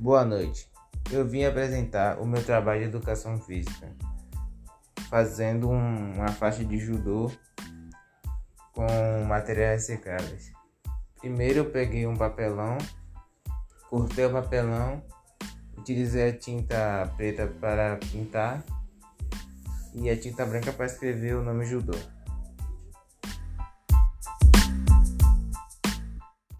Boa noite. Eu vim apresentar o meu trabalho de educação física, fazendo um, uma faixa de judô com materiais secáveis. Primeiro eu peguei um papelão, cortei o papelão, utilizei a tinta preta para pintar e a tinta branca para escrever o nome judô.